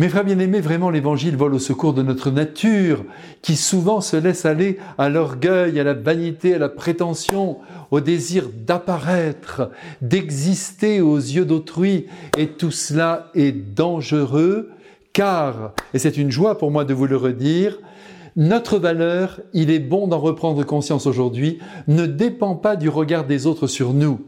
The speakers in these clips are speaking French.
Mes frères bien-aimés, vraiment l'évangile vole au secours de notre nature, qui souvent se laisse aller à l'orgueil, à la vanité, à la prétention, au désir d'apparaître, d'exister aux yeux d'autrui. Et tout cela est dangereux, car, et c'est une joie pour moi de vous le redire, notre valeur, il est bon d'en reprendre conscience aujourd'hui, ne dépend pas du regard des autres sur nous.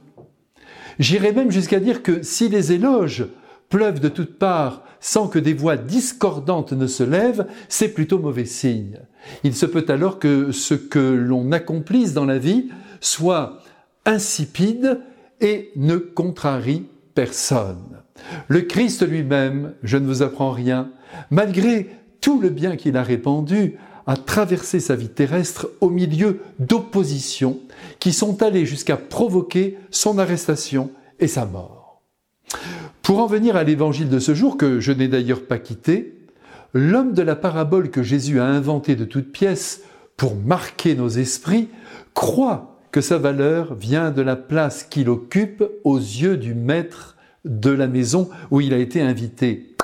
J'irais même jusqu'à dire que si les éloges pleuvent de toutes parts sans que des voix discordantes ne se lèvent, c'est plutôt mauvais signe. Il se peut alors que ce que l'on accomplisse dans la vie soit insipide et ne contrarie personne. Le Christ lui-même, je ne vous apprends rien, malgré tout le bien qu'il a répandu, a traversé sa vie terrestre au milieu d'oppositions qui sont allées jusqu'à provoquer son arrestation et sa mort. Pour en venir à l'évangile de ce jour, que je n'ai d'ailleurs pas quitté, l'homme de la parabole que Jésus a inventé de toutes pièces pour marquer nos esprits croit que sa valeur vient de la place qu'il occupe aux yeux du maître de la maison où il a été invité.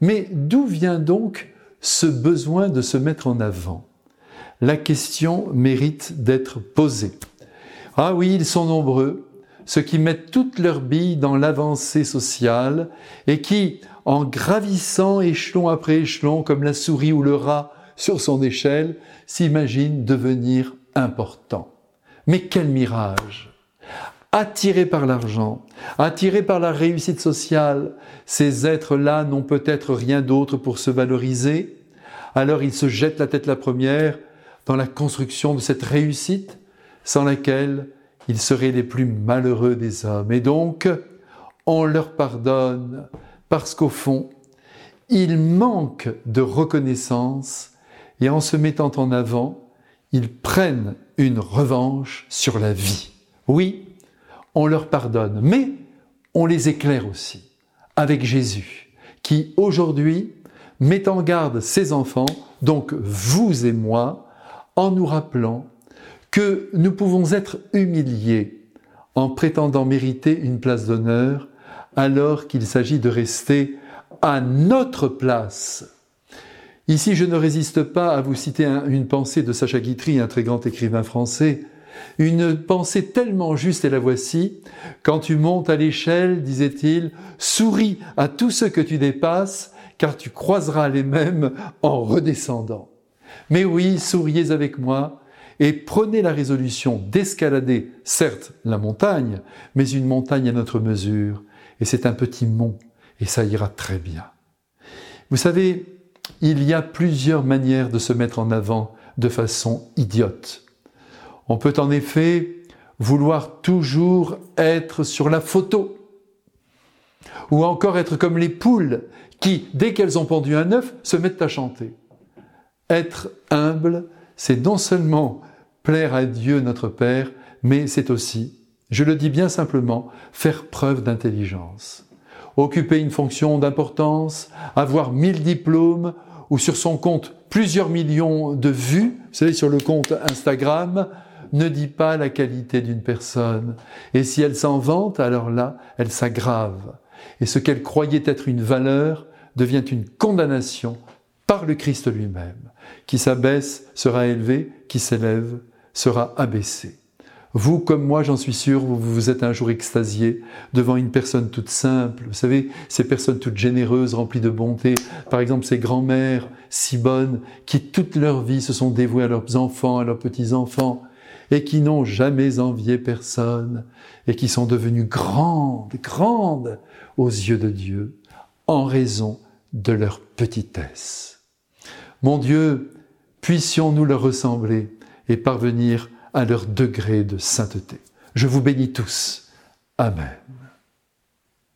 Mais d'où vient donc ce besoin de se mettre en avant? La question mérite d'être posée. Ah oui, ils sont nombreux, ceux qui mettent toutes leurs billes dans l'avancée sociale et qui, en gravissant échelon après échelon comme la souris ou le rat sur son échelle, s'imaginent devenir importants. Mais quel mirage Attirés par l'argent, attirés par la réussite sociale, ces êtres-là n'ont peut-être rien d'autre pour se valoriser, alors ils se jettent la tête la première dans la construction de cette réussite sans laquelle ils seraient les plus malheureux des hommes. Et donc, on leur pardonne parce qu'au fond, ils manquent de reconnaissance et en se mettant en avant, ils prennent une revanche sur la vie. Oui, on leur pardonne, mais on les éclaire aussi avec Jésus, qui aujourd'hui met en garde ses enfants, donc vous et moi, en nous rappelant que nous pouvons être humiliés en prétendant mériter une place d'honneur alors qu'il s'agit de rester à notre place. Ici, je ne résiste pas à vous citer une pensée de Sacha Guitry, un très grand écrivain français, une pensée tellement juste et la voici. Quand tu montes à l'échelle, disait-il, souris à tous ceux que tu dépasses, car tu croiseras les mêmes en redescendant. Mais oui, souriez avec moi, et prenez la résolution d'escalader, certes, la montagne, mais une montagne à notre mesure, et c'est un petit mont, et ça ira très bien. Vous savez, il y a plusieurs manières de se mettre en avant de façon idiote. On peut en effet vouloir toujours être sur la photo, ou encore être comme les poules qui, dès qu'elles ont pendu un œuf, se mettent à chanter. Être humble, c'est non seulement plaire à Dieu notre Père, mais c'est aussi, je le dis bien simplement, faire preuve d'intelligence. Occuper une fonction d'importance, avoir mille diplômes ou sur son compte plusieurs millions de vues, vous savez, sur le compte Instagram, ne dit pas la qualité d'une personne. Et si elle s'en vante, alors là, elle s'aggrave. Et ce qu'elle croyait être une valeur devient une condamnation par le Christ lui-même. Qui s'abaisse sera élevé, qui s'élève sera abaissé. Vous, comme moi, j'en suis sûr, vous vous êtes un jour extasié devant une personne toute simple. Vous savez, ces personnes toutes généreuses, remplies de bonté. Par exemple, ces grands-mères si bonnes qui toute leur vie se sont dévouées à leurs enfants, à leurs petits-enfants et qui n'ont jamais envié personne et qui sont devenues grandes, grandes aux yeux de Dieu en raison de leur petitesse. Mon Dieu, puissions-nous leur ressembler et parvenir à leur degré de sainteté. Je vous bénis tous. Amen.